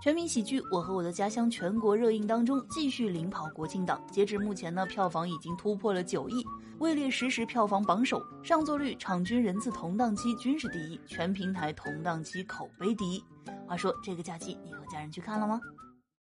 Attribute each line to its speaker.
Speaker 1: 全民喜剧《我和我的家乡》全国热映当中继续领跑国庆档，截至目前呢，票房已经突破了九亿，位列实时票房榜首，上座率、场均人次同档期均是第一，全平台同档期口碑第一。话说这个假期你和家人去看了吗？